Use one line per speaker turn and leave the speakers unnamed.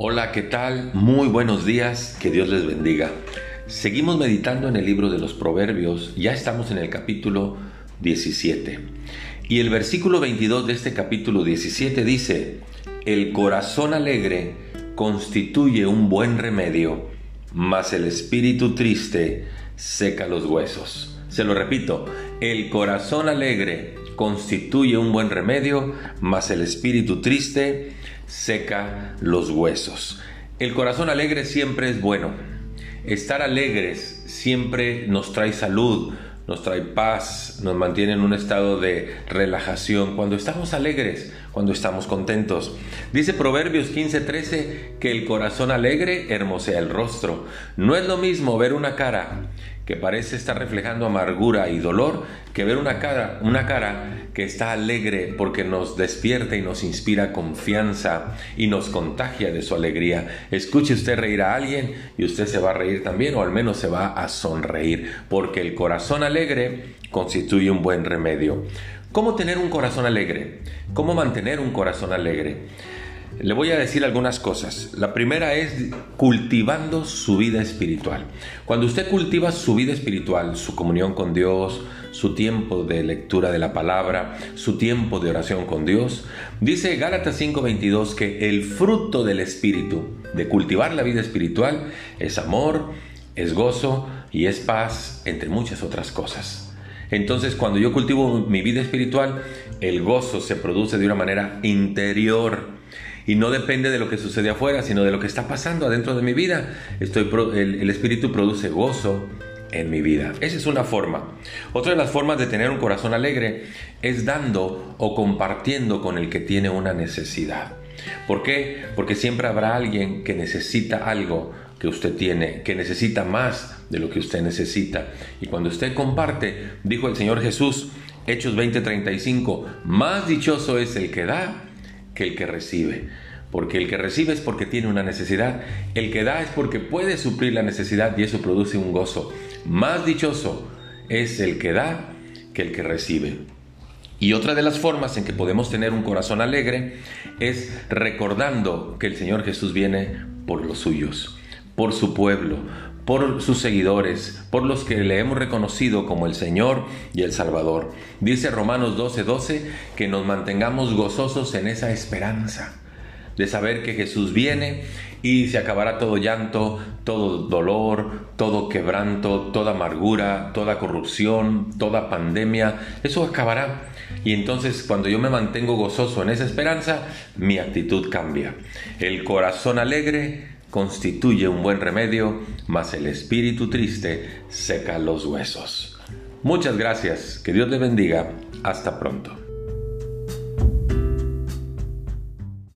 Hola, ¿qué tal? Muy buenos días, que Dios les bendiga. Seguimos meditando en el libro de los Proverbios, ya estamos en el capítulo 17. Y el versículo 22 de este capítulo 17 dice, el corazón alegre constituye un buen remedio, mas el espíritu triste seca los huesos. Se lo repito, el corazón alegre constituye un buen remedio, mas el espíritu triste seca los huesos. El corazón alegre siempre es bueno. Estar alegres siempre nos trae salud, nos trae paz, nos mantiene en un estado de relajación cuando estamos alegres, cuando estamos contentos. Dice Proverbios 15:13 que el corazón alegre hermosea el rostro. No es lo mismo ver una cara que parece estar reflejando amargura y dolor, que ver una cara, una cara que está alegre porque nos despierta y nos inspira confianza y nos contagia de su alegría. Escuche usted reír a alguien y usted se va a reír también o al menos se va a sonreír, porque el corazón alegre constituye un buen remedio. ¿Cómo tener un corazón alegre? ¿Cómo mantener un corazón alegre? Le voy a decir algunas cosas. La primera es cultivando su vida espiritual. Cuando usted cultiva su vida espiritual, su comunión con Dios, su tiempo de lectura de la palabra, su tiempo de oración con Dios, dice Gálatas 5:22 que el fruto del espíritu, de cultivar la vida espiritual, es amor, es gozo y es paz, entre muchas otras cosas. Entonces, cuando yo cultivo mi vida espiritual, el gozo se produce de una manera interior y no depende de lo que sucede afuera, sino de lo que está pasando adentro de mi vida. Estoy, el, Espíritu produce gozo en mi vida. Esa es una forma. Otra de las formas de tener un corazón alegre es dando o compartiendo con el que tiene una necesidad. ¿Por qué? Porque siempre habrá alguien que necesita algo que usted tiene, que necesita más de lo que usted necesita. Y cuando usted comparte, dijo el Señor Jesús, Hechos 20:35, más dichoso es el que da que el que recibe. Porque el que recibe es porque tiene una necesidad, el que da es porque puede suplir la necesidad y eso produce un gozo. Más dichoso es el que da que el que recibe. Y otra de las formas en que podemos tener un corazón alegre es recordando que el Señor Jesús viene por los suyos, por su pueblo, por sus seguidores, por los que le hemos reconocido como el Señor y el Salvador. Dice Romanos 12:12 12, que nos mantengamos gozosos en esa esperanza de saber que Jesús viene y se acabará todo llanto, todo dolor, todo quebranto, toda amargura, toda corrupción, toda pandemia. Eso acabará. Y entonces cuando yo me mantengo gozoso en esa esperanza, mi actitud cambia. El corazón alegre constituye un buen remedio, mas el espíritu triste seca los huesos. Muchas gracias, que Dios le bendiga, hasta pronto.